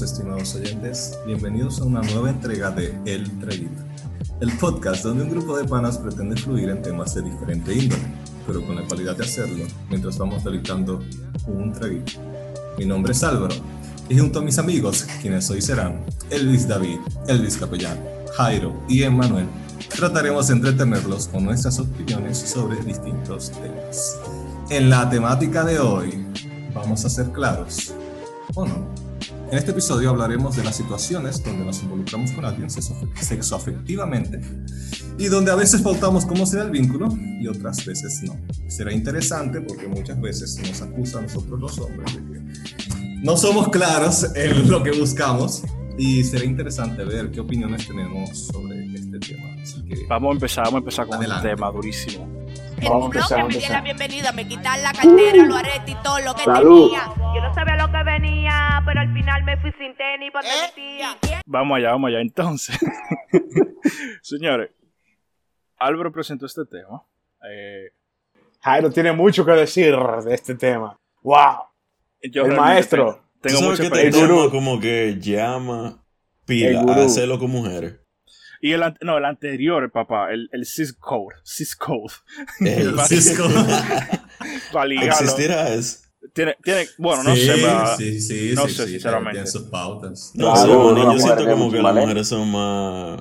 estimados oyentes, bienvenidos a una nueva entrega de El Traguito, el podcast donde un grupo de panas pretende fluir en temas de diferente índole, pero con la cualidad de hacerlo mientras vamos deleitando un traguito. Mi nombre es Álvaro y junto a mis amigos, quienes hoy serán Elvis David, Elvis Capellán, Jairo y Emmanuel, trataremos de entretenerlos con nuestras opiniones sobre distintos temas. En la temática de hoy, vamos a ser claros, ¿o no? En este episodio hablaremos de las situaciones donde nos involucramos con alguien sexoafectivamente y donde a veces pautamos cómo será el vínculo y otras veces no. Será interesante porque muchas veces nos acusa a nosotros los hombres de que no somos claros en lo que buscamos y será interesante ver qué opiniones tenemos sobre este tema. vamos a empezar, vamos a empezar con un tema durísimo. El vamos a me di la bienvenida, me quitan la cartera, los aretes y todo lo que tenía. Yo no sabía lo que venía, pero al final me fui sin tenis porque ¿Eh? Vamos allá, vamos allá. Entonces, señores, Álvaro presentó este tema. Eh, Jairo tiene mucho que decir de este tema. ¡Wow! el maestro. Tengo, mucho que el gurú. como que llama pila a hacerlo con mujeres. Y el, no, el anterior, papá, el, el Cisco. Cisco. El Cisco. ¿Existirá eso? Tiene, tiene, bueno, no sé, sí, sí, no sí, sé, sinceramente. Tiene sus pautas. No sé, yo siento como que las mujeres son más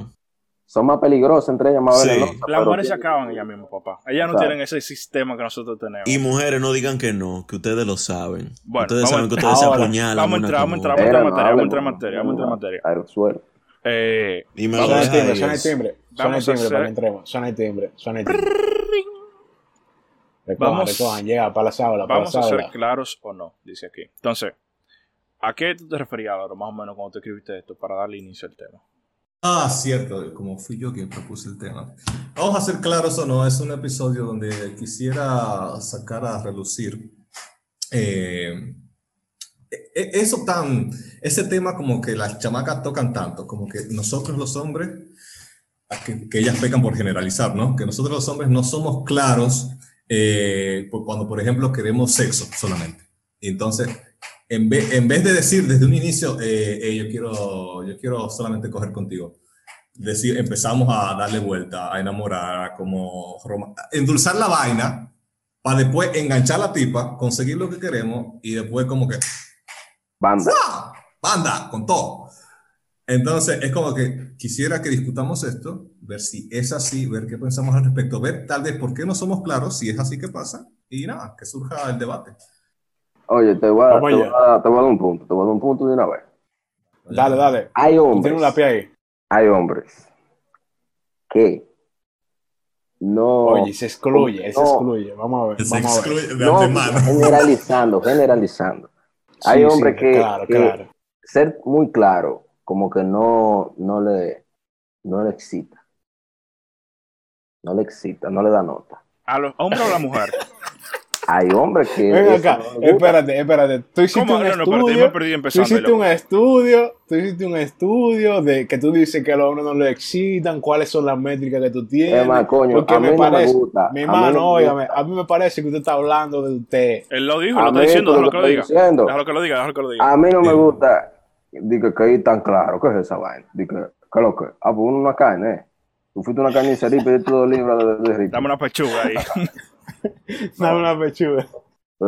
son más peligrosas entre ellas, más sí. Las mujeres se acaban ellas mismas, papá. Ellas no tienen ese sistema que nosotros tenemos. Y mujeres no digan que no, que ustedes lo saben. Bueno, ustedes saben que ustedes se apuñalan. Vamos a entrar, vamos a entrar, vamos a entrar en materia, vamos a entrar en materia, vamos a entrar en materia. Aerosuelo. Eh, y me suena el timbre, suena el timbre. Suena el timbre para que entremos. Suena el timbre, suena el timbre. Recojan, vamos, recojan, llega para la sala. Vamos a ser claros o no, dice aquí. Entonces, ¿a qué tú te referías, ahora, más o menos, cuando te escribiste esto para darle inicio al tema? Ah, cierto, como fui yo quien propuse el tema. Vamos a ser claros o no, es un episodio donde quisiera sacar a relucir eh, e-, eso tan, ese tema como que las chamacas tocan tanto, como que nosotros los hombres, que, que ellas pecan por generalizar, ¿no? Que nosotros los hombres no somos claros eh, cuando, por ejemplo, queremos sexo solamente. Entonces, en, en vez de decir desde un inicio, eh, yo, quiero, yo quiero solamente coger contigo, decir, empezamos a darle vuelta, a enamorar, a como endulzar la vaina, para después enganchar a la tipa, conseguir lo que queremos y después como que... Banda. Banda, con todo. Entonces, es como que quisiera que discutamos esto, ver si es así, ver qué pensamos al respecto, ver tal vez por qué no somos claros, si es así que pasa, y nada, que surja el debate. Oye, te voy, a, te, voy a, te voy a, dar un punto, te voy a dar un punto de una vez. Dale, dale. Hay hombres. una ahí. Hay hombres que no. Oye, se excluye, se excluye. Vamos a ver. Se vamos excluye a ver. de no, antemano. generalizando, generalizando. Hay Sí, hombres sí, que, claro, que claro. ser muy claro, como que no, no le, no le excita. No le excita, no le da nota. ¿A los hombres o a la mujer? Hay hombres que. Ven acá, no espérate, espérate. Tú hiciste ¿Cómo? un No, no, estudio. yo me perdí tú hiciste un estudio, tú hiciste un estudio de que tú dices que a los hombres no les excitan, cuáles son las métricas que tú tienes. Es más, coño, porque a mí me no me parece, gusta, mi hermano, no me óigame, a mí me parece que usted está hablando de usted. Él lo dijo, A lo está diciendo, déjalo lo que lo diga. diciendo. Déjalo que lo diga, déjalo que lo diga. A mí no me gusta. Digo que ahí tan claro. ¿Qué es esa vaina? Digo, ¿qué es lo que? Ah, pues uno una carne, ¿eh? Tú fuiste a una carnicería y pediste dos libras de, de rico. Dame una pechuga ahí. Dame una pechuga.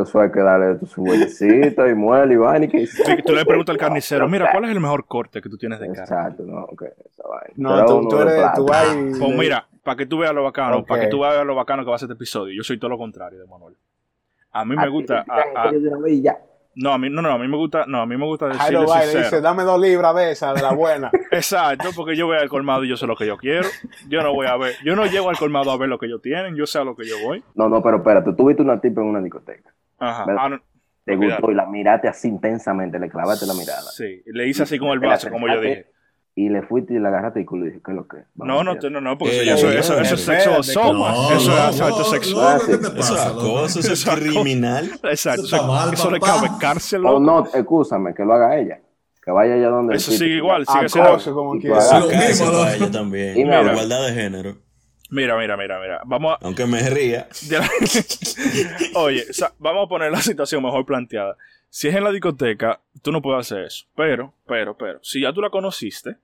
Eso hay que darle su huellecita y muele y vaina y que... Sí, que tú le preguntas al carnicero, mira, ¿cuál es el mejor corte que tú tienes de carne? Exacto, no, ok, esa vaina. No, tú, tú eres, tú vas y- Pues mira, para que tú veas lo bacano, para que tú veas lo bacano que va a ser este episodio, yo soy todo lo contrario de Manuel. A mí me gusta, que- a- a- no, a mí, no, no, a mí me gusta, no, a mí me gusta Jairo decirle va y le sincero. dice, dame dos libras de esa, de la buena. Exacto, porque yo voy al colmado y yo sé lo que yo quiero. Yo no voy a ver, yo no llego al colmado a ver lo que ellos tienen, yo sé a lo que yo voy. No, no, pero espérate, tú viste una tipa en una discoteca. Ajá. Ah, no, Te gustó y la miraste así intensamente, le clavaste la mirada. sí, le hice así con el vaso, como yo dije. Y le fuiste y le agarraste y le dije, ¿qué es lo que? es? Vamos No, a no, no, no, porque Eh, eso, eh, eso, eso es sexo. No, Eso no, es acto no, sexual. no, ¿qué te Eso es acoso, eso es Eso criminal. Exacto, Eso eso le cabe cárcel. O loco. no, excúsame, que lo haga ella. Que vaya ella donde. Eso el sigue igual, sigue siendo. Acoso, como Y quiera. eso ellos también. Y. Igualdad de género. Mira, mira, mira, mira. Vamos a. Aunque me ría. Oye, vamos a poner la situación mejor planteada. Si es en la discoteca, tú no puedes hacer eso. Pero, pero, pero, si ya tú la conociste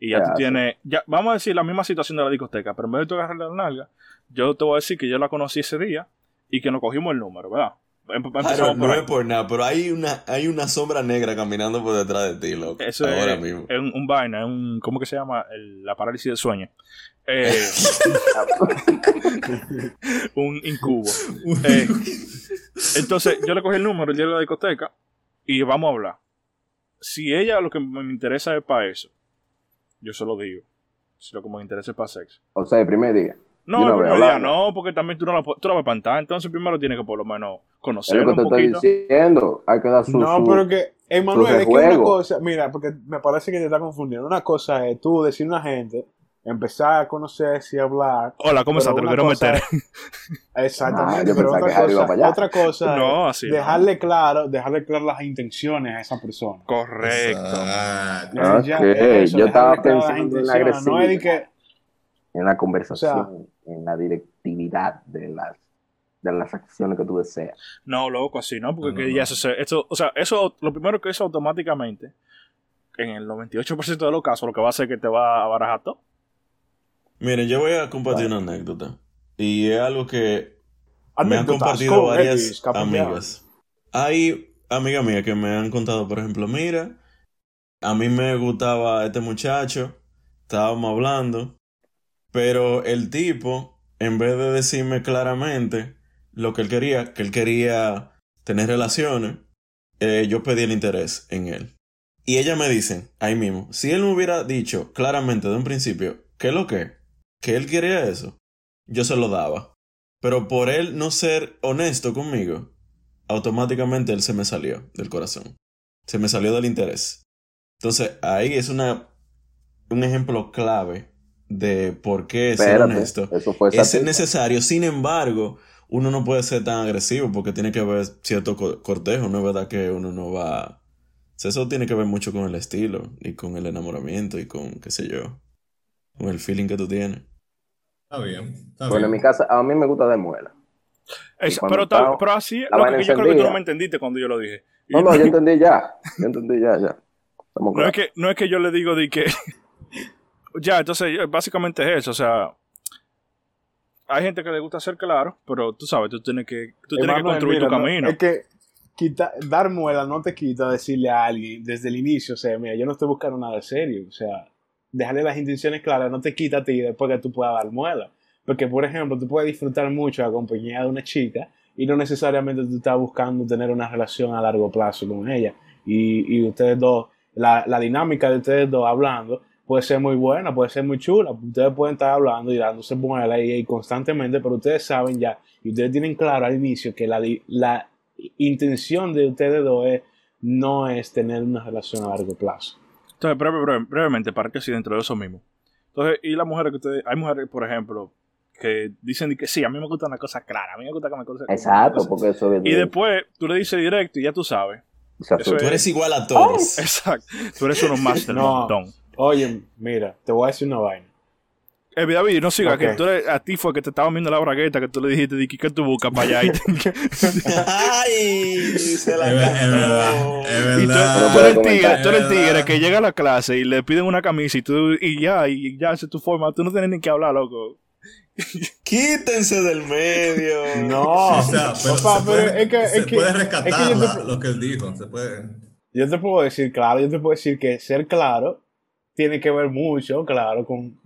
y ya ¿Qué tú tienes, ya, vamos a decir la misma situación de la discoteca, pero en vez de tú agarrarle la nalga, yo te voy a decir que yo la conocí ese día y que nos cogimos el número, ¿verdad? Em- Claro, empezamos por no ahí. es por nada, pero hay una, hay una sombra negra caminando por detrás de ti, loco. Eso ahora es, mismo. es un, un vaina, es un, ¿cómo que se llama? El- la parálisis del sueño. Eh, un incubo. Eh, entonces, yo le cogí el número el día de la discoteca y vamos a hablar. Si ella lo que me interesa es para eso, yo se lo digo. Si lo que me interesa es para sexo. O sea, el primer día. No, no el primer día no, porque también tú no la, tú la vas a espantar. Entonces, primero tienes que por lo menos Es conocerlo lo que te un estoy poquito. diciendo. Hay que dar su. No, pero que, Emanuel, es que una cosa, mira, porque me parece que te está confundiendo. Una cosa es tú decir a una gente, empezar a conocerse y hablar. Hola, ¿cómo estás? Te lo quiero cosa meter. Exactamente, Ah, yo pero otra que Harry iba cosa, para allá. otra cosa No, es así no. dejarle claro, dejarle claras las intenciones a esa persona. Correcto. Ah, Ya, ok. eso, Yo estaba pensando en la intenciones, No es de agresividad. que, en la conversación, en la directividad de las, de las acciones que tú deseas. No, loco, así, ¿no? Porque No, que no, ya no. eso, se- esto, o sea, eso, lo primero que eso automáticamente, en el 98% de los casos, lo que va a hacer es que te va a barajar todo. Miren, yo voy a compartir una anécdota. Y es algo que me han compartido varias X, amigas. Hay amigas mías que me han contado, por ejemplo, mira, a mí me gustaba este muchacho, estábamos hablando, pero el tipo, en vez de decirme claramente lo que él quería, que él quería tener relaciones, eh, yo pedí el interés en él. Y ella me dice, ahí mismo, si él me hubiera dicho claramente de un principio, ¿qué es lo que? Que él quería eso, yo se lo daba. Pero por él no ser honesto conmigo, automáticamente él se me salió del corazón. Se me salió del interés. Entonces, ahí es una un ejemplo clave de por qué ser honesto eso fue es necesario. Sin embargo, uno no puede ser tan agresivo porque tiene que haber cierto co- cortejo. No es verdad que uno no va. O sea, Eso tiene que ver mucho con el estilo y con el enamoramiento y con, qué sé yo, con el feeling que tú tienes. Está bien. Está Bueno, en mi casa, a mí me gusta de muela. Pero, tal- estaba- pero así, vaina que yo creo que tú no me entendiste cuando yo lo dije. Y No, no, yo entendí ya. Yo entendí ya, ya. Estamos no, es que, no es que yo le digo de que... ya, entonces, yo- básicamente es eso, o sea... Hay gente que le gusta ser claro, pero tú sabes, tú tienes que, tú tienes que construir mira, tu no, camino. es que quita- dar muela no te quita decirle a alguien desde el inicio, o sea, mira, yo no estoy buscando nada serio, o sea, dejarle las intenciones claras no te quita a ti después que tú puedas dar muela. Porque, por ejemplo, tú puedes disfrutar mucho la compañía de una chica y no necesariamente tú estás buscando tener una relación a largo plazo con ella. Y, y ustedes dos, la, la dinámica de ustedes dos hablando puede ser muy buena, puede ser muy chula. Ustedes pueden estar hablando y dándose muela y, y constantemente, pero ustedes saben ya, y ustedes tienen claro al inicio que la, la intención de ustedes dos no es tener una relación a largo plazo. Entonces, breve- breve- brevemente, para que sí, dentro de eso mismo. Entonces, y las mujeres que ustedes, hay mujeres, por ejemplo, que dicen que sí, a mí me gusta una cosa clara, a mí me gusta que me cosa Exacto, porque eso es Y después tú le dices directo y ya tú sabes. asusta. Tú eres igual a todos. Exacto. Tú eres uno más del No. montón. Oye, mira, te voy a decir una vaina. Eh, David, no siga, que tú eres- a ti fue que te estaba viendo la bragueta, que tú le dijiste, Dicky, ¿qué tú buscas para allá? Y, ¡Ay! Se la Es ver- es verdad. Es y tú, verdad. tú eres el tigre, comentar. tú eres el Es tigre verdad. que llega a la clase y le piden una camisa y tú, y ya, y ya, esa es tu forma. Tú no tienes ni que hablar, loco. Quítense del medio. No, O sea, pero se pero puede, es que, se es que, puede es que rescatar la- te, lo que él dijo. Se puede. yo te puedo decir, claro, yo te puedo decir que ser claro tiene que ver mucho, claro, con...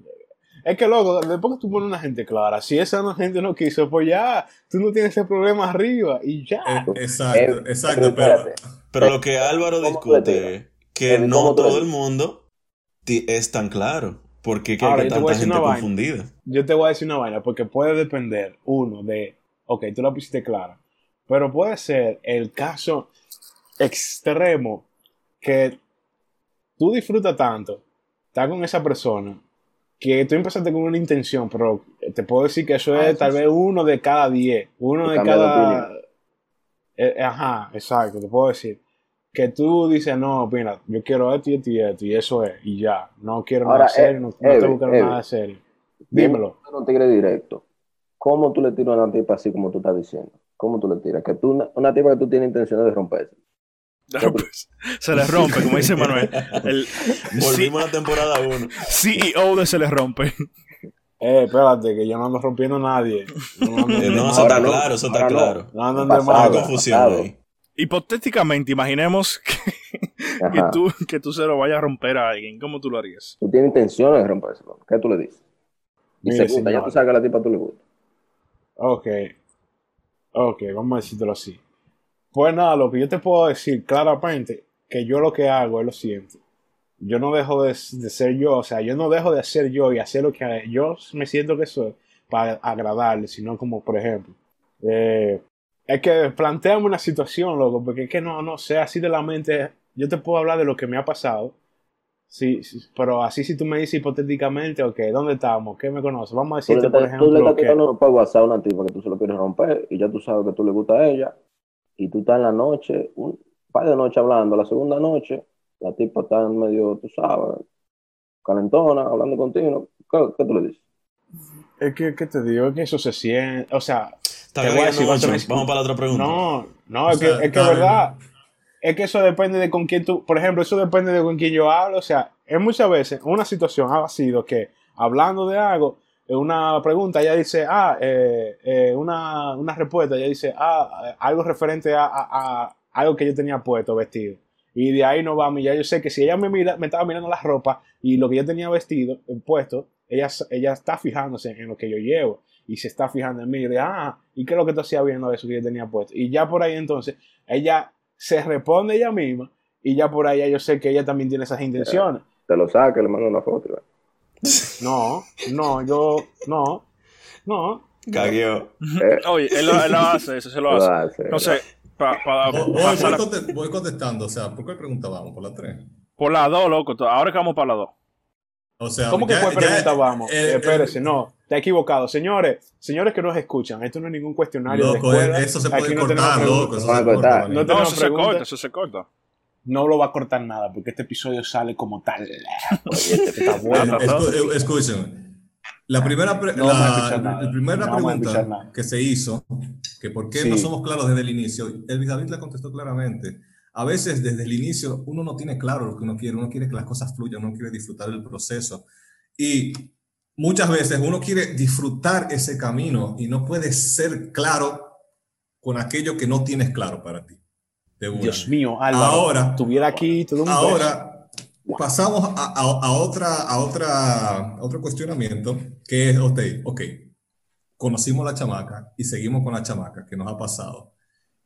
Es que, loco, después que tú pones una gente clara, si esa no- gente no quiso, pues ya, tú no tienes ese problema arriba y ya. Eh, exacto, Eh, exacto. pero Pero, lo que Álvaro ¿Cómo tú le discute que ¿Cómo no todo el mundo es tan claro. Porque que Ahora, hay tanta gente vaina. confundida. yo te voy a decir una vaina, porque puede depender, uno, de, ok, tú la pusiste clara, pero puede ser el caso extremo que tú disfrutas tanto, estás con esa persona, que tú empezaste con una intención, pero te puedo decir que eso Ah, es tal sí. vez uno de cada diez, uno de de cada... opinión. Eh, eh, ajá, exacto, te puedo decir. Que tú dices, no, mira, yo quiero esto y esto y esto, y eso es, y ya, no quiero Ahora, nada serio, eh, no, no buscando Evi. nada serio. Dímelo. Un tigre directo. ¿Cómo tú le tiras a una tipa así como tú estás diciendo? ¿Cómo tú le tiras? Que tú, una, una tipa que tú tienes intenciones de romperse. Se le rompe, como dice Manuel. El Volvimos a la temporada 1. CEO de se le rompe. Eh, espérate, que yo no ando rompiendo a nadie. No, ando- Eh, no, eso está no, claro, eso está claro. no ando de confusión ahí. Hipotéticamente, imaginemos que, tú, que tú se lo vayas a romper a alguien. ¿Cómo tú lo harías? Tú tienes intenciones de rompérselo. ¿Qué tú le dices? Y Mire, segunda, ya tú sabes que a la tipa tú le gusta. Ok. Ok, vamos a decírtelo así. Pues nada, lo que yo te puedo decir claramente, que yo lo que hago es lo siguiente. Yo no dejo de, de ser yo, o sea, yo no dejo de hacer yo y hacer lo que yo me siento que soy para agradarle, sino como, por ejemplo, eh, es que planteame una situación, loco, porque es que no, no sé, así de la mente, yo te puedo hablar de lo que me ha pasado, sí, sí, pero así si tú me dices hipotéticamente, ok, ¿dónde estamos? ¿Qué me conoces? Vamos a Tú decirte, por estás- tú le ejemplo, estás que... por WhatsApp a una tipa que tú se lo quieres romper y ya tú sabes que tú le gusta a ella y tú estás en la noche, un par de noches hablando, la segunda noche, la tipa está en medio, tú sabes, calentona, hablando contigo. ¿Qué, qué tú le dices? Es que, ¿qué te digo? Es que eso se siente. O sea, Te voy a decir, vez- Vamos para la otra pregunta. no, no, O es sea, que, es que verdad. Es que eso depende de con quién tú. Por ejemplo, eso depende de con quién yo hablo. O sea, es muchas veces una situación ha sido que hablando de algo, una pregunta, ella dice, ah, eh, eh, una, una respuesta, ella dice, ah, algo referente a, a- a algo que yo tenía puesto, vestido. Y de ahí no vamos. Ya yo sé que si ella me mira, me estaba mirando la ropa y lo que yo tenía vestido, eh, puesto, ella, ella está fijándose en lo que yo llevo y se está fijando en mí. Y de, ah, ¿y qué es lo que tú hacías viendo eso que yo tenía puesto? Y ya por ahí entonces, ella se responde ella misma y ya por ahí ya yo sé que ella también tiene esas intenciones. Te lo saca, le manda una foto. va. No, no, yo, no, no. Cagueo. Oye, él lo, él lo hace, eso se lo Lo hace. hace, No sé, para Voy, voy- pasar voy la- conte- voy contestando, o sea, ¿por qué preguntábamos? Por la 3. por las dos, loco. Ahora que vamos para las dos. O sea, ¿Cómo que ya- fue ya- pregunta vamos? eh, Espérese, eh, no, está equivocado. Señores, señores que nos escuchan, esto no es ningún cuestionario de Loco, escuela. eso se puede cortar, loco. Eso No se corta. No eso se corta, eso se corta. No lo va a cortar nada porque este episodio sale como tal. Oye, este está bueno. Escu-. La primera, pre- No la, la primera No pregunta que se hizo, que por qué Sí. no somos claros desde el inicio, el David la contestó claramente. A veces desde el inicio uno no tiene claro lo que uno quiere, uno quiere que las cosas fluyan, uno quiere disfrutar del proceso. Y muchas veces uno quiere disfrutar ese camino y no puede ser claro con aquello que no tienes claro para ti. De una. Dios mío, Álvaro, Ahora- estuviera aquí todo un beso. Ahora pasamos a, a- a otra, a, otra, a otro cuestionamiento que es, ok, ok, conocimos la chamaca y seguimos con la chamaca que nos ha pasado.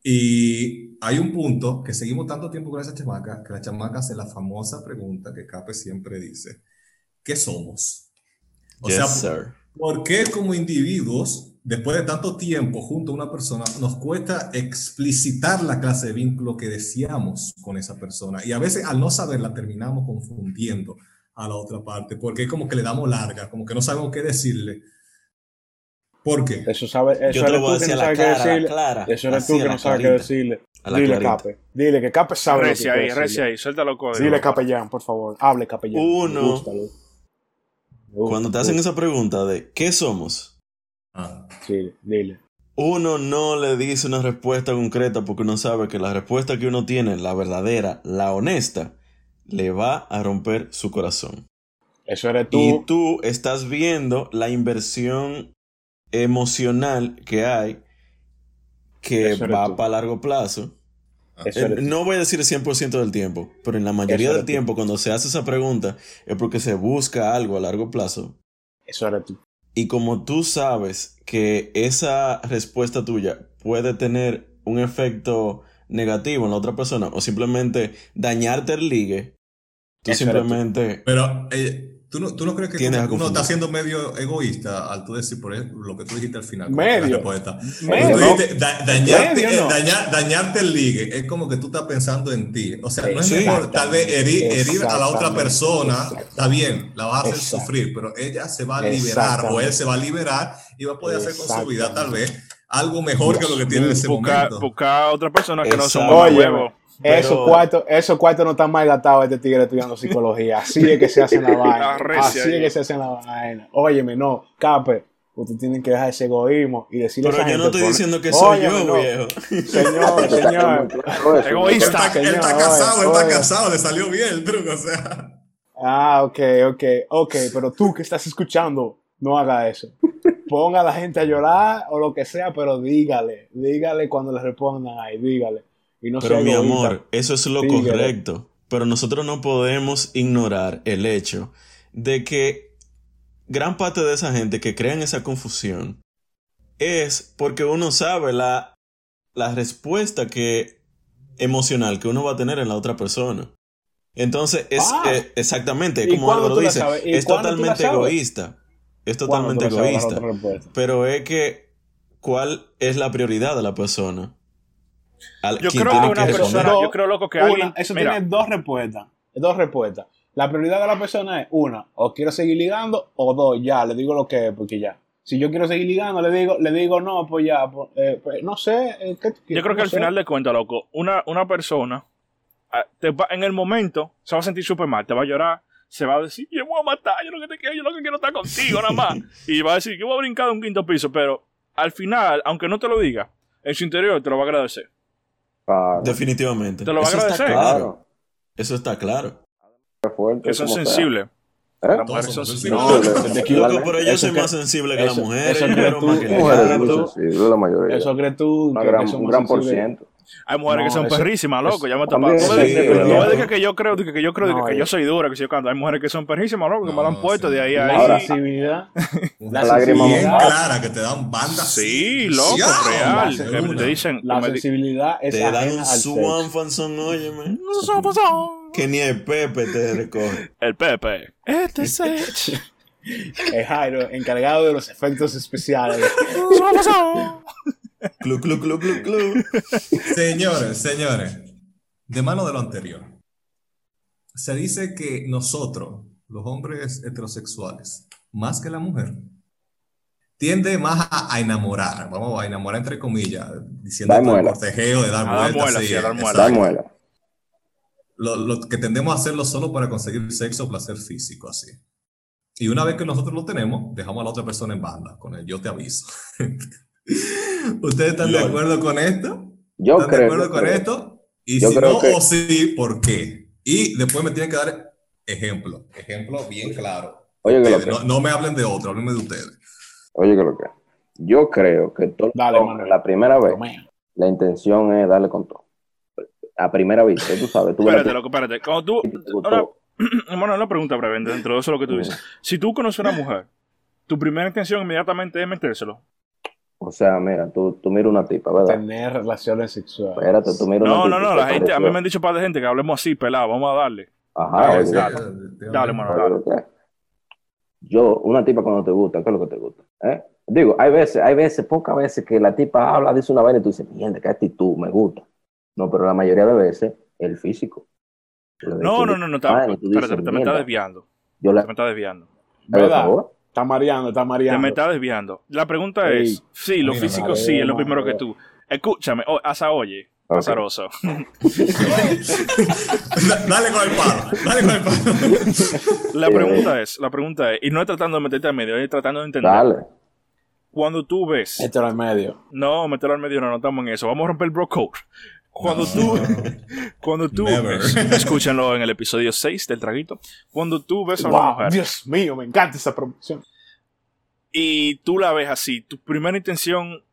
Y hay un punto que seguimos tanto tiempo con esa chamaca que la chamaca hace la famosa pregunta que Cape siempre dice, ¿qué somos? O yes, sea, sir. ¿Por qué como individuos, después de tanto tiempo junto a una persona, nos cuesta explicitar la clase de vínculo que deseamos con esa persona? Y a veces al no saberla terminamos confundiendo a la otra parte, porque es como que le damos larga, como que no sabemos qué decirle. ¿Por qué? Eso sabe, eso Yo te lo eres voy a tú que decir no a la sabes qué clara, a la decirle. clara. Eso eres Así, tú a que la no sabes qué decirle. A la Dile, clarita. Cape. Dile que Cape sabe quiere ahí, recia ahí, suéltalo código. Dile, capellán, por favor. Hable, capellán. Uno. Me gusta, Luis. Me gusta, Cuando te hacen esa pregunta de ¿qué somos? Ah, Sí, dile. Uno no le dice una respuesta concreta porque uno sabe que la respuesta que uno tiene, la verdadera, la honesta, le va a romper su corazón. Eso eres tú. Y tú estás viendo la inversión emocional que hay que Eso va para largo plazo. Eso Eh, no voy a decir el 100% del tiempo, pero en la mayoría Eso del tú. tiempo cuando se hace esa pregunta es porque se busca algo a largo plazo. Eso eres tú. Y como tú sabes que esa respuesta tuya puede tener un efecto negativo en la otra persona o simplemente dañarte el ligue, tú Eso simplemente... pero eh, ¿tú, no, ¿tú no crees que uno está siendo medio egoísta al tú decir, por ejemplo, lo que tú dijiste al final? Medio. Medio. Tú dijiste, da- dañarte, Medio, no. eh, dañar- dañarte el ligue es como que tú estás pensando en ti. O sea, no es mejor tal vez herir, herir a la otra persona. Está bien, la vas a hacer sufrir, pero ella se va a liberar o él se va a liberar y va a poder hacer con su vida tal vez algo mejor que lo que tiene en ese Buscar, momento. buscar a otra persona que no son huevos. Pero- Esos cuartos, esos cuartos no están mal gastados este tigre estudiando psicología. Así es que se hacen la vaina. Así es que se hacen la vaina. Óyeme, no, Cape, Ustedes tienen que dejar ese egoísmo y decirle a Pero esa yo no gente, estoy pone- diciendo que soy yo, no. viejo. Señor, señor. Egoísta. Él está, él señor, está casado, él está oye. casado, le salió bien el truco, o sea. Ah, ok, ok, ok, pero tú que estás escuchando, no haga eso. Ponga a la gente a llorar o lo que sea, pero dígale, dígale cuando le respondan ahí, dígale. Y no Pero mi egoísta. amor, eso es lo correcto. Pero nosotros no podemos ignorar el hecho de que gran parte de esa gente que crea en esa confusión es porque uno sabe la, la respuesta que emocional que uno va a tener en la otra persona. Entonces, es Ah. eh, exactamente, ¿Y como Álvaro dice, es totalmente egoísta. Es ¿Cuándo totalmente egoísta. Pero es que, ¿cuál es la prioridad de la persona? Al- Yo creo que una persona, yo creo loco que Una, alguien, eso mira, tiene dos respuestas. Dos respuestas. La prioridad de la persona es una, o quiero seguir ligando, o dos, ya, le digo lo que es, porque ya. Si yo quiero seguir ligando, le digo, le digo no, pues ya, pues, eh, pues, no sé. eh, ¿qué yo creo que al sé. final de cuentas, loco, una, una persona ah, te va- en el momento se va a sentir súper mal, te va a llorar, se va a decir, yo me voy a matar, yo lo que te quiero, yo lo que quiero es estar contigo nada más. y va a decir, yo voy a brincar de un quinto piso, pero al final, aunque no te lo diga, en su interior te lo va a agradecer. Claro, Definitivamente. Te lo va a Eso está agradecer. claro. Eso está claro. Fuerte, como sea. sensibles. ¿Eh? Las Todos mujeres son somos sensibles. No. Loco, pero yo Eso soy que- más sensible que eso- eso crees tú. la mayoría. Eso crees tú que, gran- un gran por ciento. Hay mujeres que son eso- perrísimas, loco. Ya me topado. No es de que- pero- no es de que yo creo, de que yo creo de No, que, que yo- soy dura, que sé yo cuando. Hay mujeres que son perrísimas, loco, que me lo han puesto sí. de ahí a La ahí. Ahora- sensibilidad. La lágrima bien clara que te dan bandas. Sí, loco, real. Que te dicen. La sensibilidad es Te dan un. Swan Fanson, óyeme. Que ni el Pepe te recoge. El Pepe. Este es. Es Jairo, encargado de los efectos especiales. Clu, clu, clu, clu, clu. Señores, señores, de mano de lo anterior, se dice que nosotros, los hombres heterosexuales, más que la mujer, tiende más a, a enamorar, vamos a enamorar entre comillas, diciendo el cortejeo de dar A dar vueltas. muela, sí, dar muela. Muela. Lo, lo que tendemos a hacerlo solo para conseguir sexo o placer físico, así. Y una vez que nosotros lo tenemos, dejamos a la otra persona en banda, con el yo te aviso. ¿Ustedes están de acuerdo con esto? Yo ¿Están de acuerdo yo con creo. esto? Y Yo si creo no que- o sí, ¿por qué? Y después me tienen que dar ejemplo. Ejemplo bien claro. Oye, que lo Ustedes, que. no, no me hablen de otro, háblenme de ustedes. Oye, que lo que. Yo creo que todo Dale, Manuel. la primera vez, la intención es darle con todo. A primera vista, tú sabes. Tú Espérate, loco, espérate. Cuando tú. Ahora, bueno, una pregunta breve dentro de eso lo que tú dices. Si tú conoces a una mujer, tu primera intención inmediatamente es metérselo. O sea, mira, tú, tú miras una tipa, ¿verdad? Tener relaciones sexuales. Espérate, tú miras una No, tipa. no, no, y la te gente, a mí me han dicho par de gente que hablemos así, pelado, vamos a darle. Ajá, dale. Dale, mano, dale. Oye, ¿qué? Yo, una tipa cuando te gusta, ¿qué es lo que te gusta? ¿Eh? Digo, hay veces, hay veces, pocas veces que la tipa habla, dice una vaina y tú dices, mierda, qué actitud, me gusta. No, pero la mayoría de veces, el físico. No, no, no, no, espérate, te me está desviando. Yo la... Te me está desviando. Por ¿Verdad? Está mareando, está Te mareando. me está desviando. La pregunta Ey. es, sí, lo físico sí es lo primero que tú. Escúchame, oh, hasta oye, Ok. azaroso. dale con el palo, dale con el palo. La pregunta es, la pregunta es, y no es tratando de meterte al medio, es tratando de entender. Dale. Cuando tú ves, era el medio. no, meterlo al medio, no, no estamos en eso, vamos a romper el bro code. Cuando tú, cuando tú escúchenlo en el episodio 6 del traguito, cuando tú ves a una Wow, mujer Dios mío, me encanta esa promoción. y tú la ves así, tu primera intención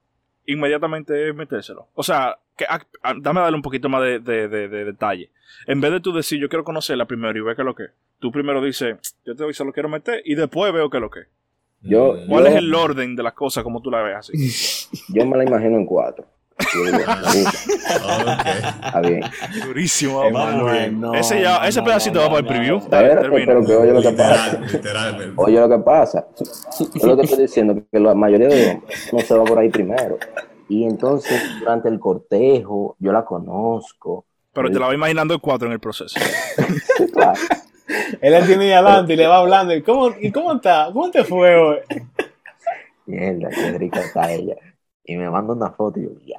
inmediatamente es metérselo. O sea, que, ah, ah, dame a darle un poquito más de, de- de- de detalle. En vez de tú decir, yo quiero conocerla primero y ver qué es lo que es, tú primero dices, yo te se lo quiero meter y después veo qué es lo que es. Yo, ¿Cuál yo, es el orden de las cosas como tú la ves así? yo me la imagino en cuatro. Está bien. Durísimo, Emanuel, no, ese ya, ese no, pedacito no, va para el no, preview. Dale, pero que oye lo que pasa. Oye lo que pasa. Yo lo que estoy diciendo es que la mayoría de hombres no se va por ahí primero. Y entonces, durante el cortejo, yo la conozco. Pero te la va imaginando en cuatro en el proceso. Claro. Él la tiene ahí adelante y le va hablando. ¿Y cómo, ¿Y cómo está? ¿Cómo te fue hoy? Mierda, qué rica está ella. Y me manda una foto y yo, ya.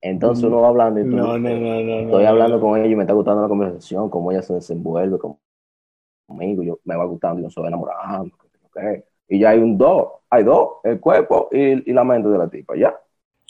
Entonces uno va hablando y tú, No, no, no, no. estoy hablando con ella y me está gustando la conversación, cómo ella se desenvuelve con- conmigo, yo me va gustando y yo enamorando. que- que- Y ya hay un dos. hay dos, el cuerpo y, y la mente de la tipa, ya.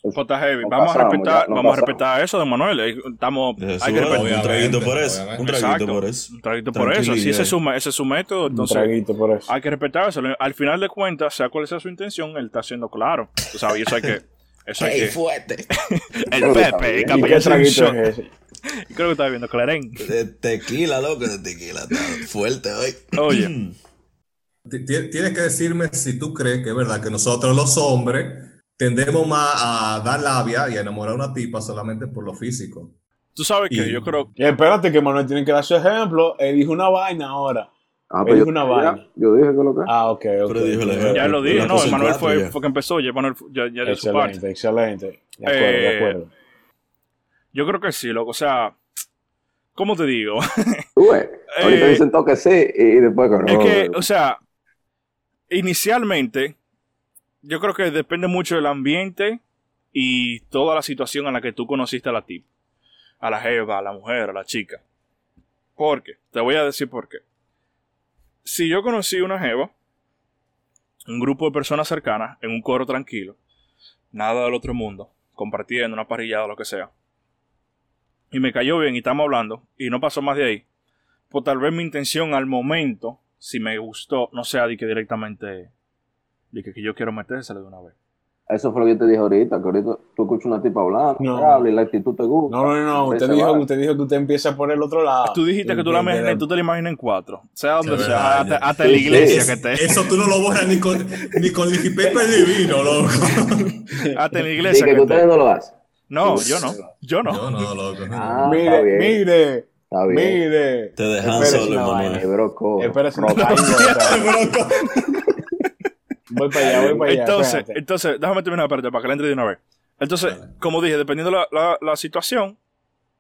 J heavy. Vamos a respetar, vamos a respetar eso de Manuel. Estamos, hay que respetar. Un traguito por eso. Un traguito por eso. Un traguito por eso. Si ese es, su, ese es su método, entonces. Un traguito por eso. Hay que respetar eso. Al final de cuentas, sea cual sea su intención, él está siendo claro. Tú sabes, y eso hay que. Eso hay ¡Ey, que. fuerte! el Pepe, el ¿Y qué capellán es ese? Creo que estaba viendo Clarén. De tequila, loco, de tequila. Está fuerte hoy. Oye. Ti- ti- Tienes que decirme si tú crees que es verdad que nosotros los hombres tendemos más a dar labia y a enamorar a una tipa solamente por lo físico. Tú sabes que Y- yo creo. Y espérate que Manuel tiene que dar su ejemplo. Él dijo una vaina ahora. Ah, Él pero dijo yo, una vaina. yo dije que lo que. Ah, ok, ok. Pero dijo el ejemplo. Ya lo Pero dije, la no, Manuel fue, fue que empezó, ya Manuel ya, ya dio su parte. Excelente, excelente. De acuerdo, de Eh, acuerdo. Yo creo que sí, loco. O sea, ¿cómo te digo? Tú ves, ahorita Eh, dicen todo que sí y después que no. Es que, o sea, inicialmente, yo creo que depende mucho del ambiente y toda la situación en la que tú conociste a la tipa, a la jeva, a la mujer, a la chica. ¿Por qué? Te voy a decir por qué. Si yo conocí una jeva, un grupo de personas cercanas, en un coro tranquilo, nada del otro mundo, compartiendo una parrillada o lo que sea, y me cayó bien y estamos hablando, y no pasó más de ahí, pues tal vez mi intención al momento, si me gustó, no sea de que directamente, de que, que yo quiero metérsela de una vez. Eso fue lo que yo te dije ahorita, que ahorita tú escuchas una tipa hablando, No. habla y la actitud te gusta. No, no, no. Usted dijo, usted dijo que usted empieza por el otro lado. Tú dijiste que tú, la imaginas, tú te la imaginas en cuatro, sea donde sea, verdad, hasta, la iglesia Es- que te, Eso tú no lo borras ni con, ni con paper divino, loco. hasta en la iglesia que que ustedes te. no lo hacen. No, yo no, yo no. Yo no, loco. Ah, está Mire, bien. mire, Está bien. mire. Te dejan solo, co- Espérese. Voy para allá, voy para allá. Entonces, espérate. entonces, déjame terminar parte para que la entre de una vez. Entonces, como dije, dependiendo la, la, la situación,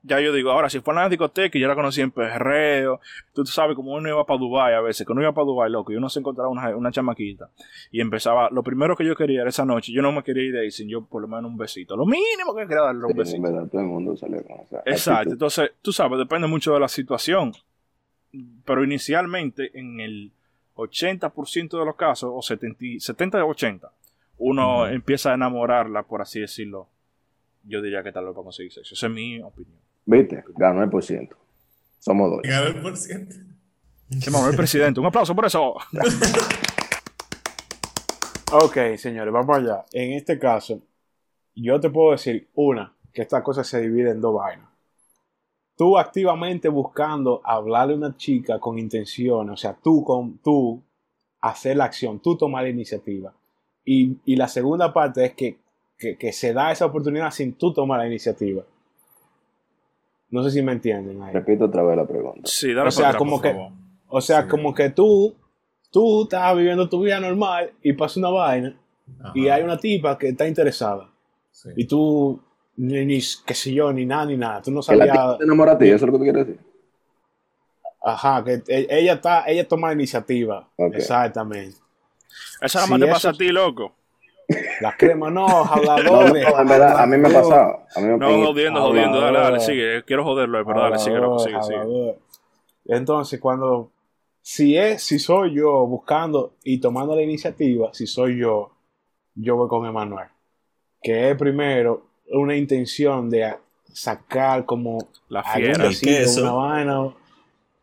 ya yo digo, ahora, si fue a la discoteca y yo la conocí en perreo, tú sabes, como uno iba para Dubai a veces, que uno iba para Dubai, loco, y uno se encontraba una, una chamaquita, y empezaba, lo primero que yo quería era esa noche, yo no me quería ir de ahí sin yo por lo menos un besito, lo mínimo que quería darle un Sí, en besito. verdad, todo el mundo salió con esa Exacto, actitud. entonces, tú sabes, depende mucho de la situación, pero inicialmente, en el 80% de los casos, o 70, 70 o 80, uno empieza a enamorarla, por así decirlo. Yo diría que tal vez para conseguir sexo. Esa es mi opinión. ¿Viste? Ganó el por ciento. Somos dos. Ganó el por ciento. Que Manuel presidente. Un aplauso por eso. Ok, señores, vamos allá. En este caso, yo te puedo decir, una, que esta cosa se divide en dos vainas. Tú activamente buscando hablarle a una chica con intención, o sea, tú con tú hacer la acción, tú tomar la iniciativa. Y, y la segunda parte es que, que, que se da esa oportunidad sin tú tomar la iniciativa. No sé si me entienden ahí. Repito otra vez la pregunta. Sí, dale O sea, atrás, como por que- favor. O sea, Sí. como que tú, tú estás viviendo tu vida normal y pasa una vaina y Ajá, hay una tipa que está interesada. sí. Y tú, ni, ni qué sé yo, ni nada, ni nada. Tú no Que la sabías. te enamora a ti, eso es lo que tú quieres decir. Ajá, que e- ella está, ella toma la iniciativa. Ok. Exactamente. Esa nada si más te eso pasa a ti, loco. La crema no, No, no, habladores. en verdad, a mí me ha pasado. A mí me No, jodiendo, jodiendo. Dale, dale, sigue. Quiero joderlo, pero dale, sigue, loco, sigue, sigue. Entonces, cuando, si es, si soy yo buscando y tomando la iniciativa, si soy yo, yo voy con Emanuel. Que es primero una intención de sacar como La algún fiera. El queso. una vaina.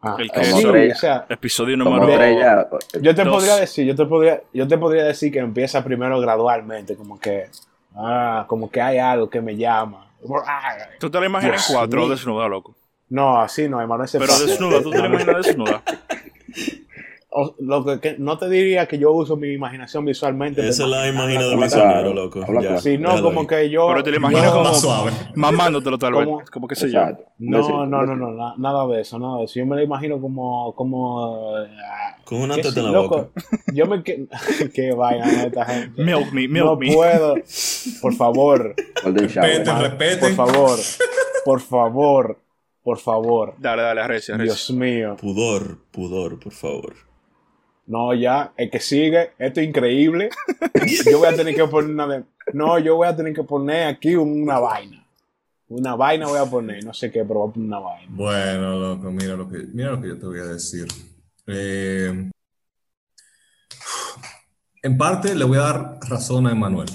Ah, El sí, queso. o sea, Episodio número tres ya. yo te Dos. podría decir, yo te podría, yo te podría decir que empieza primero gradualmente, como que, ah, como que hay algo que me llama. ¿Tú te la imaginas en Dios cuatro desnuda, loco? No, así no, hermano, ese Pero desnuda, ¿tú te la imaginas desnuda? O- lo que, que- no te diría que yo uso mi imaginación visualmente. Esa es la pero- imagina de misionero, loco. habla Ya, claro. Sí, no, como ahí. que yo. Pero te la imaginas no, como Más suave. mamándotelo tal vez. ¿Cómo? Como que sé yo. No, no, no, no, na- nada de eso, nada de eso. Yo me la imagino como, como, ah, Con una teta en la loco. boca. Yo me que, qué vaina de esta gente. Milk me, milk no me. puedo, por favor, shower. Respeten, por respeten. favor, por favor, por favor. Dale, dale, arrecia, arrecia. Dios mío. Pudor, pudor, por favor. No, ya, el que sigue, esto es increíble. Yo voy a tener que poner una de- No, yo voy a tener que poner aquí una vaina. Una vaina voy a poner, no sé qué, pero voy a poner una vaina. Bueno, loco, mira lo que, mira lo que yo te voy a decir. Eh, En parte le voy a dar razón a Emanuel.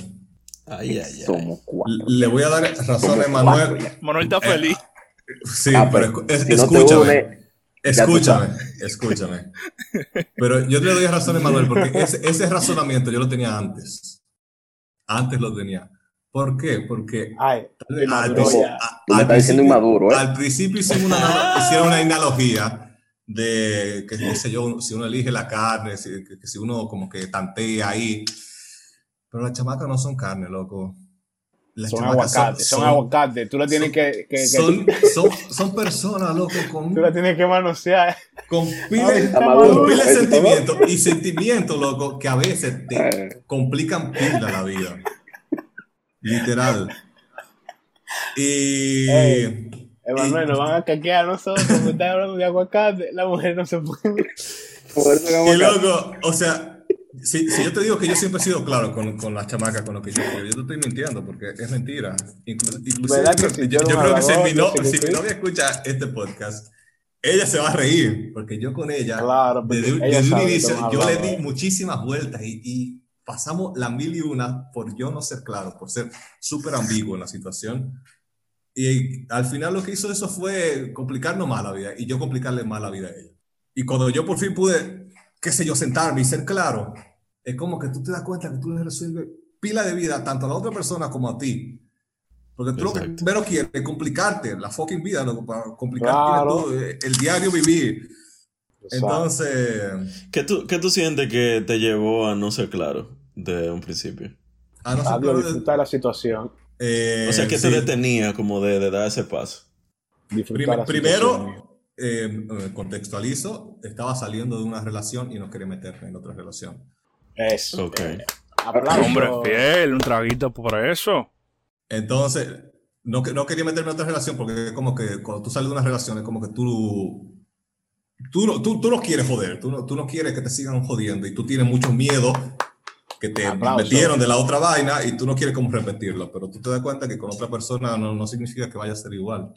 Ay, ay, ay. Le voy a dar razón a Emanuel. Manuel está feliz. Sí, Ah, pero es- si escúchame. Escúchame, escúchame. Pero yo le doy razón a Manuel porque ese, ese razonamiento yo lo tenía antes. Antes lo tenía. ¿Por qué? Porque Ay, al, al diciendo principio- inmaduro, ¿eh? al principio hicimos una, hicieron una analogía de que, qué sé yo, si uno elige la carne, si, que, que si uno como que tantea ahí. Pero las chamacas no son carne, loco. Las Son aguacates, son, aguacates. Tú la tienes son- que, que- que- son, son, son personas, loco, con, tú la tienes que manosear. con pila de sentimientos y sentimientos, loco, que a veces te complican pila la vida. Literal. Y. Emanuel, nos van a caquear a nosotros porque están hablando de aguacate. La mujer no se puede. Y loco, o sea, si, si yo te digo que yo siempre he sido claro con, con las chamacas, con lo que yo quiero, yo te estoy mintiendo porque es mentira. Inclu- inclusive, ¿Verdad que yo, si yo- yo creo que si, mi, no- sé si mi novia escucha este podcast, ella se va a reír porque yo con ella, Claro, desde, ella desde un inicio, yo le di muchísimas vueltas y, y pasamos la mil y una por yo no ser claro, por ser súper ambiguo en la situación. Y al final lo que hizo eso fue complicarnos más la vida y yo complicarle más la vida a ella. Y cuando yo por fin pude, qué sé yo, sentarme y ser claro, es como que tú te das cuenta que tú le resuelves pila de vida tanto a la otra persona como a ti. Porque tú lo que Exacto. primero quieres es complicarte la fucking vida, loco, para complicarte Claro. eh, el diario vivir. Entonces, ¿Qué tú, ¿Qué tú sientes que te llevó a no ser claro de un principio? a no ser claro, disfrutar la situación. eh, O sea, ¿qué te sí. detenía como de, de dar ese paso? Disfrutar Prim- la situación. primero, eh, eh, contextualizo, estaba saliendo de una relación y no quería meterme en otra relación. Eso. Ok. Aplauso. Hombre, fiel, un traguito por eso. Entonces, no, que- no quería meterme en otra relación porque es como que cuando tú sales de una relación es como que tú, tú, no- tú, tú no quieres joder, tú no, tú no quieres que te sigan jodiendo y tú tienes mucho miedo que te Aplauso. metieron de la otra vaina y tú no quieres como repetirlo, pero tú te das cuenta que con otra persona no, no significa que vaya a ser igual.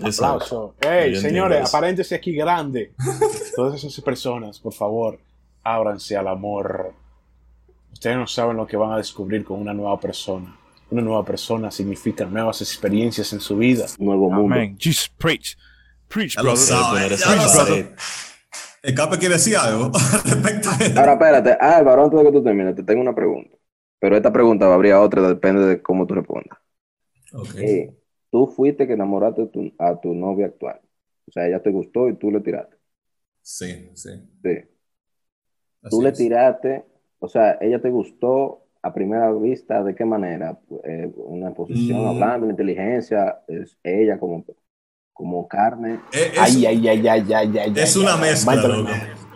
Aplauso. Ey, Yo entiendo señores, eso. aparéntese aquí grande. Todas esas personas, por favor, ábranse al amor. Ustedes no saben lo que van a descubrir con una nueva persona. Una nueva persona significa nuevas experiencias en su vida. Nuevo mundo. Amén. Jesus, preach. Preach, brother. sabes. El Cape quiere decir algo respecto a esto. Ahora, espérate. Álvaro, antes de que tú termines, te tengo una pregunta. Pero esta pregunta habría otra, depende de cómo tú respondas. Ok. Eh, tú fuiste que enamoraste a tu, a tu novia actual. O sea, ella te gustó y tú le tiraste. Sí, sí. Sí. así Tú le es. tiraste, o sea, ella te gustó a primera vista, ¿de qué manera? Eh, una posición Mm. hablando, una inteligencia, es ella como, como carne. Es- es- Ay, ay, ay, ay, ay, ay. Es ay, una ay. mezcla, loco.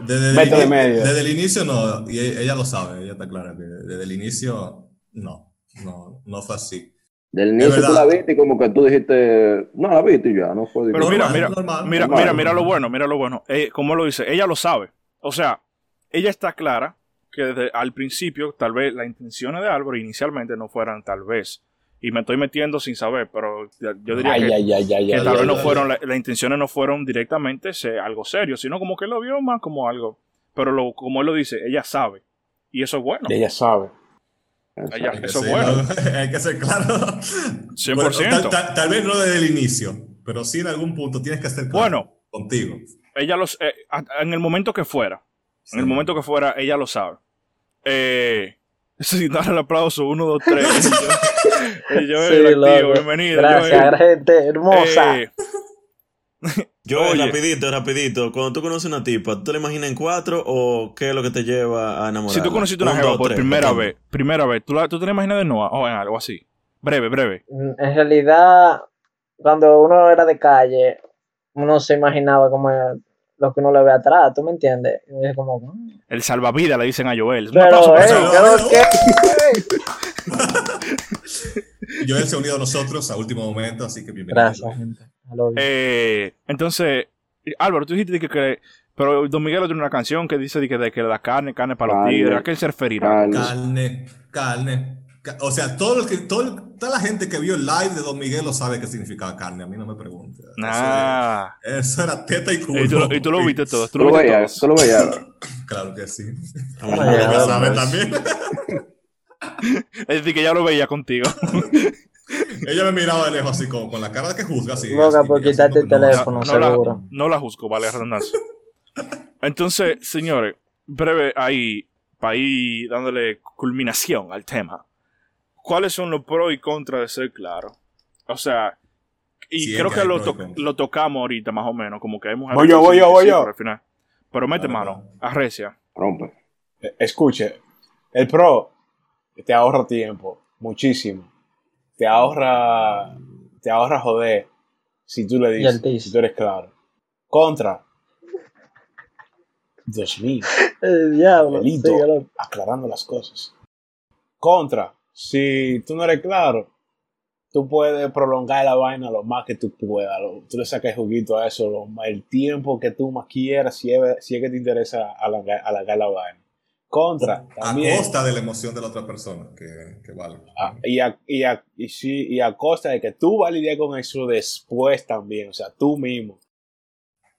Desde, el medio. desde el inicio no, y ella lo sabe, ella está clara que desde el inicio no, no, no fue así. Del inicio tú la viste y como que tú dijiste, no, la viste y ya, no fue Pero difícil. mira, mira, mira, mira, mira lo bueno, mira lo bueno. Eh, como lo dice, ella lo sabe. O sea, ella está clara que desde al principio, tal vez las intenciones de Álvaro inicialmente no fueran tal vez. Y me estoy metiendo sin saber, pero yo diría Ay, que, ay, ay, ay, que ay, tal vez ay, no ay. fueron, la- las intenciones no fueron directamente se- algo serio, sino como que lo vio más como algo. Pero lo, como él lo dice, ella sabe. Y eso es bueno. Ella sabe. Ella- Hay que eso es bueno. Hay que ser claro. 100%. Bueno, tal, tal- tal vez no desde el inicio, pero sí en algún punto tienes que ser claro Bueno. contigo. ella los eh, en el momento que fuera en el Sí. momento que fuera ella lo sabe eh sí, dar el aplauso uno dos tres y yo, y yo, Sí, el activo, bienvenido Gracias, Joel. gente hermosa. Eh, Yo, Oye. rapidito, rapidito. Cuando tú conoces una tipa, ¿tú te la imaginas en cuatro o qué es lo que te lleva a enamorar? si tú conociste una jeva por primera vez primera vez tú, la, tú te la imaginas de Noah o en algo así breve breve Mm, En realidad, cuando uno era de calle, uno se imaginaba como lo que uno le ve atrás, ¿tú me entiendes? Y es como, mm. el salvavidas le dicen a Joel un aplauso pero, eh, ese- ¿qué? Joel se ha unido a nosotros a último momento, así que bienvenido. Gracias, gente. Eh, entonces Álvaro tú dijiste que, que pero Don Miguel tiene una canción que dice de que, de que le da carne carne para los tigres ¿a qué se referirá? Carne. Carne, carne. ca- O sea, todo lo que, todo, el- toda la gente que vio el live de Don Miguel lo sabe qué significaba carne. A mí no me pregunte. Nah. Eso, eso era teta y culo. Y tú, lo- y tú lo viste todo. Tú lo veías, tú lo veías. Claro que sí. Lo que ya, sabe pues. también. Es decir, que ya lo veía contigo. Ella me miraba de lejos así como con la cara de que juzga así. Loca así, por quitarte el no. teléfono, no, la, seguro. no la juzgo, vale, redundancia. Entonces, señores, breve ahí, para ir dándole culminación al tema. ¿Cuáles son los pros y contras de ser claro? O sea, y Sí, creo que lo, to- lo tocamos ahorita más o menos, como que hay mujeres Voy yo, voy yo, voy yo. al final. Pero mete Dale, mano, arrecia. Rompe. Eh, Escuche, el pro te ahorra tiempo, muchísimo. Te ahorra, te ahorra joder si tú le dices, si tú eres claro. Contra. Dios mío, El diablo. delito, aclarando las cosas. Contra, si tú no eres claro, tú puedes prolongar la vaina lo más que tú puedas. lo- tú le sacas juguito a eso, lo el tiempo que tú más quieras, si es, si es que te interesa alargar, alargar la vaina. Contra, A también. costa de la emoción de la otra persona, que, que vale. Ah, y, a, y, a, y, sí, y a costa de que tú vas a lidiar con eso después también, o sea, tú mismo.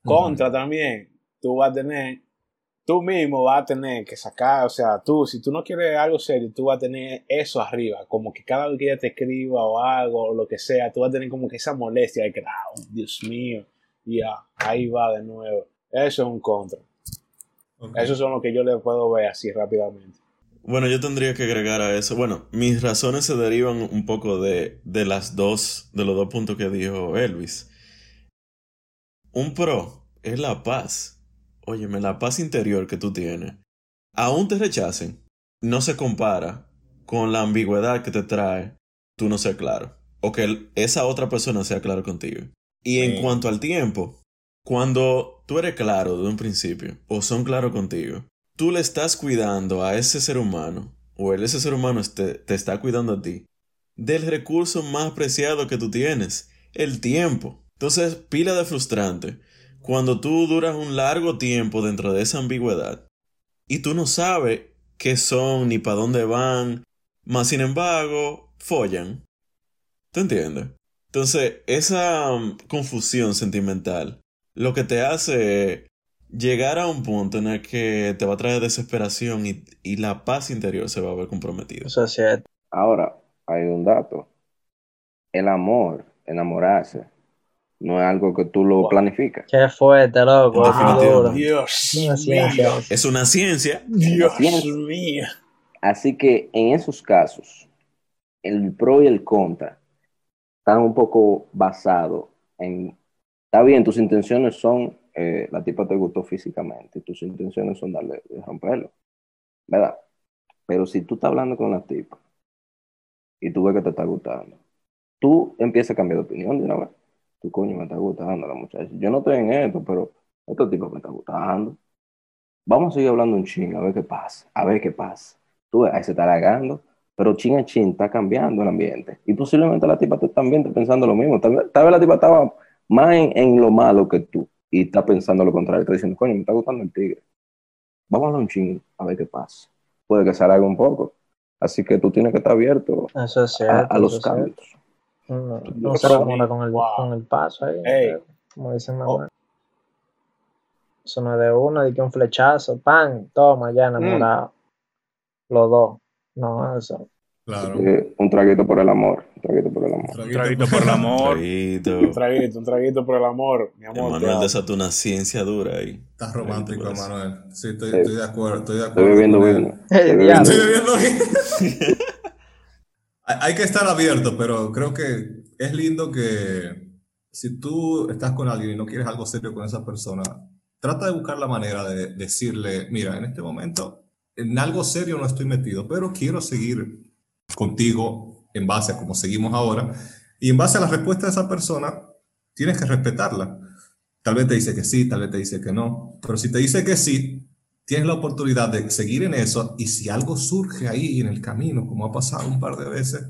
Contra también, tú vas a tener, tú mismo vas a tener que sacar, o sea, tú, si tú no quieres algo serio, tú vas a tener eso arriba, como que cada vez que ella te escriba o algo, o lo que sea, tú vas a tener como que esa molestia de que, ah, Dios mío, y ya, ahí va de nuevo. Eso es un contra. Ok. Eso son lo que yo le puedo ver así rápidamente. Bueno, yo tendría que agregar a eso. Bueno, mis razones se derivan un poco de, de las dos, de los dos puntos que dijo Elvis. Un pro es la paz. Óyeme, la paz interior que tú tienes. Aún te rechacen, no se compara con la ambigüedad que te trae tú no ser claro. O que esa otra persona sea claro contigo. Y en Sí. cuanto al tiempo, cuando tú eres claro de un principio, o son claros contigo, tú le estás cuidando a ese ser humano, o él, ese ser humano este- te está cuidando a ti, del recurso más preciado que tú tienes, el tiempo. Entonces, pila de frustrante. Cuando tú duras un largo tiempo dentro de esa ambigüedad y tú no sabes qué son ni para dónde van, más sin embargo, follan. ¿Te entiendes? Entonces, esa um, confusión sentimental lo que te hace llegar a un punto en el que te va a traer desesperación y, y la paz interior se va a ver comprometida. Ahora, hay un dato. El amor, enamorarse, no es algo que tú lo Wow. planificas. Qué fuerte, loco. Dios Una mío. ciencia. Es una ciencia. Dios Ciencia. mío. Así que en esos casos, el pro y el contra están un poco basados en, está bien, tus intenciones son, eh, la tipa te gustó físicamente, tus intenciones son darle, romperlo, ¿verdad? Pero si tú estás hablando con la tipa y tú ves que te está gustando, tú empiezas a cambiar de opinión de una vez. Tu coño me está gustando la muchacha. Yo no estoy en esto, pero este tipo me está gustando. Vamos a seguir hablando un ching, a ver qué pasa, a ver qué pasa. Tú ves, ahí se está halagando, pero chin a chin está cambiando el ambiente. Y posiblemente la tipa también está pensando lo mismo. Tal vez la tipa estaba más en, en lo malo que tú y está pensando lo contrario. Está diciendo, coño, me está gustando el tigre. Vamos a un ching, a ver qué pasa. Puede que se halague un poco. Así que tú tienes que estar abierto Eso es a, cierto. a los eso es cierto. cambios. No, se enamora con el, wow. con el paso ahí. Como dicen mi Oh. Eso no es de uno, de que un flechazo, pan, toma, ya enamorado. Los dos. No, eso. Claro. Eh, un traguito por el amor. Un traguito por el amor. Un traguito por el amor. Traguito. Un traguito, un traguito por el amor, mi amor. amo. desató una ciencia dura ahí. Estás romántico. Manuel. Sí, estoy, Sí. estoy de acuerdo. Estoy de Estoy acuerdo. bebiendo con él. vino. Estoy bebiendo Estoy vino. bebiendo hay que estar abierto, pero creo que es lindo que si tú estás con alguien y no quieres algo serio con esa persona, trata de buscar la manera de decirle, mira, en este momento en algo serio no estoy metido, pero quiero seguir contigo en base a cómo seguimos ahora. Y en base a la respuesta de esa persona, tienes que respetarla. Tal vez te dice que sí, tal vez te dice que no, pero si te dice que sí, tienes la oportunidad de seguir en eso y si algo surge ahí en el camino, como ha pasado un par de veces,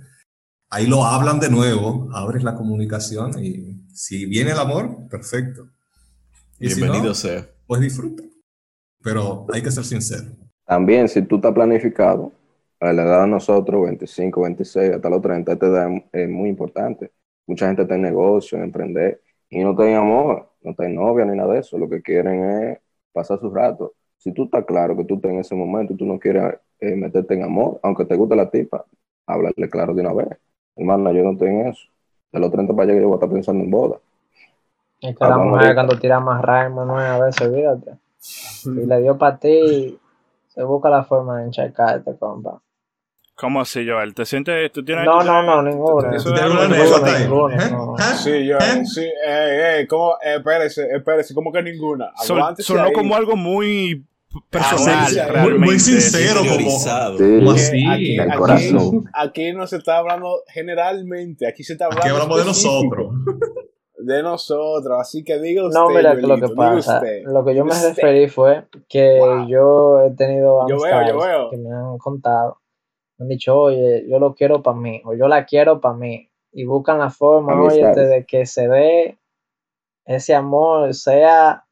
ahí lo hablan de nuevo, abres la comunicación y si viene el amor, perfecto. Y si Bienvenido no, sea. pues disfruta. Pero hay que ser sincero. También, si tú estás planificado, a la edad de nosotros, 25, 26, hasta los 30, esta edad es muy importante. Mucha gente está en negocio, en emprender, y no tienen amor, no tienen novia ni nada de eso. Lo que quieren es pasar su rato. Si tú estás claro que tú estás en ese momento tú no quieres eh, meterte en amor, aunque te guste la tipa, háblale claro de una vez. Hermana, yo no estoy en eso. De los 30 para allá yo voy a estar pensando en boda. Es que la mujer cuando tira más raya, no a veces, fíjate. Si le dio para ti, se busca la forma de enchacarte, compa. ¿Cómo así, Joel? ¿Te sientes, tú tienes... No, no, no, ninguna. ¿Tú tienes alguna anécdota ahí? Sí, yo, sí, eh, eh, ¿cómo? Eh, espérese, espérese, ¿cómo que ninguna? sonó como algo muy personal, ah, muy, muy, sincero, como, así, aquí, no se está hablando generalmente, aquí se está hablando. Aquí hablamos de nosotros. De nosotros, así que diga usted. No, mira, lo que pasa, lo que yo me referí fue que yo he tenido amistades que me han contado, han dicho, oye, yo lo quiero para mí, o yo la quiero para mí, y buscan la forma, oye, de que se ve ese amor, sea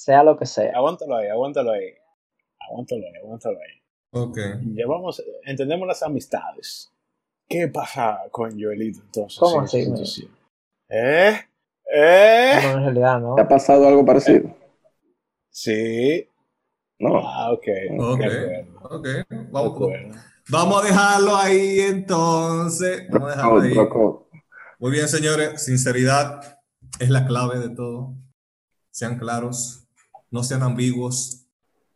sea lo que sea. Aguántalo ahí, aguántalo ahí. Aguántalo ahí, aguántalo ahí. Ok. Llevamos, entendemos las amistades. ¿Qué pasa con Joelito entonces? ¿Cómo así? ¿Eh? ¿Eh? No, en realidad no. ¿Te ha pasado algo parecido? Sí. No. Ah, ok. Ok. Ok. Vamos, vamos a dejarlo ahí entonces. Vamos a dejarlo ahí. Muy bien, señores. Sinceridad es la clave de todo. Sean claros no sean ambiguos,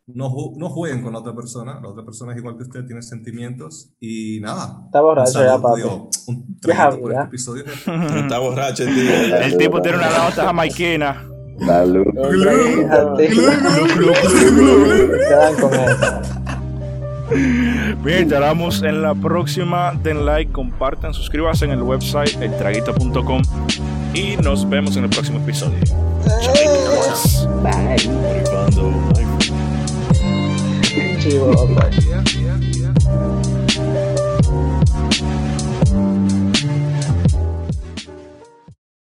no, no jueguen con la otra persona, la otra persona es igual que usted, tiene sentimientos y nada. Está borracho ya, papi. un ya, por este episodio. Está borracho el tío. El tipo tiene una nota jamaiquina. Salud. Quedan con eso. Bien, te hablamos en la próxima. Den like, compartan, suscríbanse en el website eltraguito.com y nos vemos en el próximo episodio. Bye.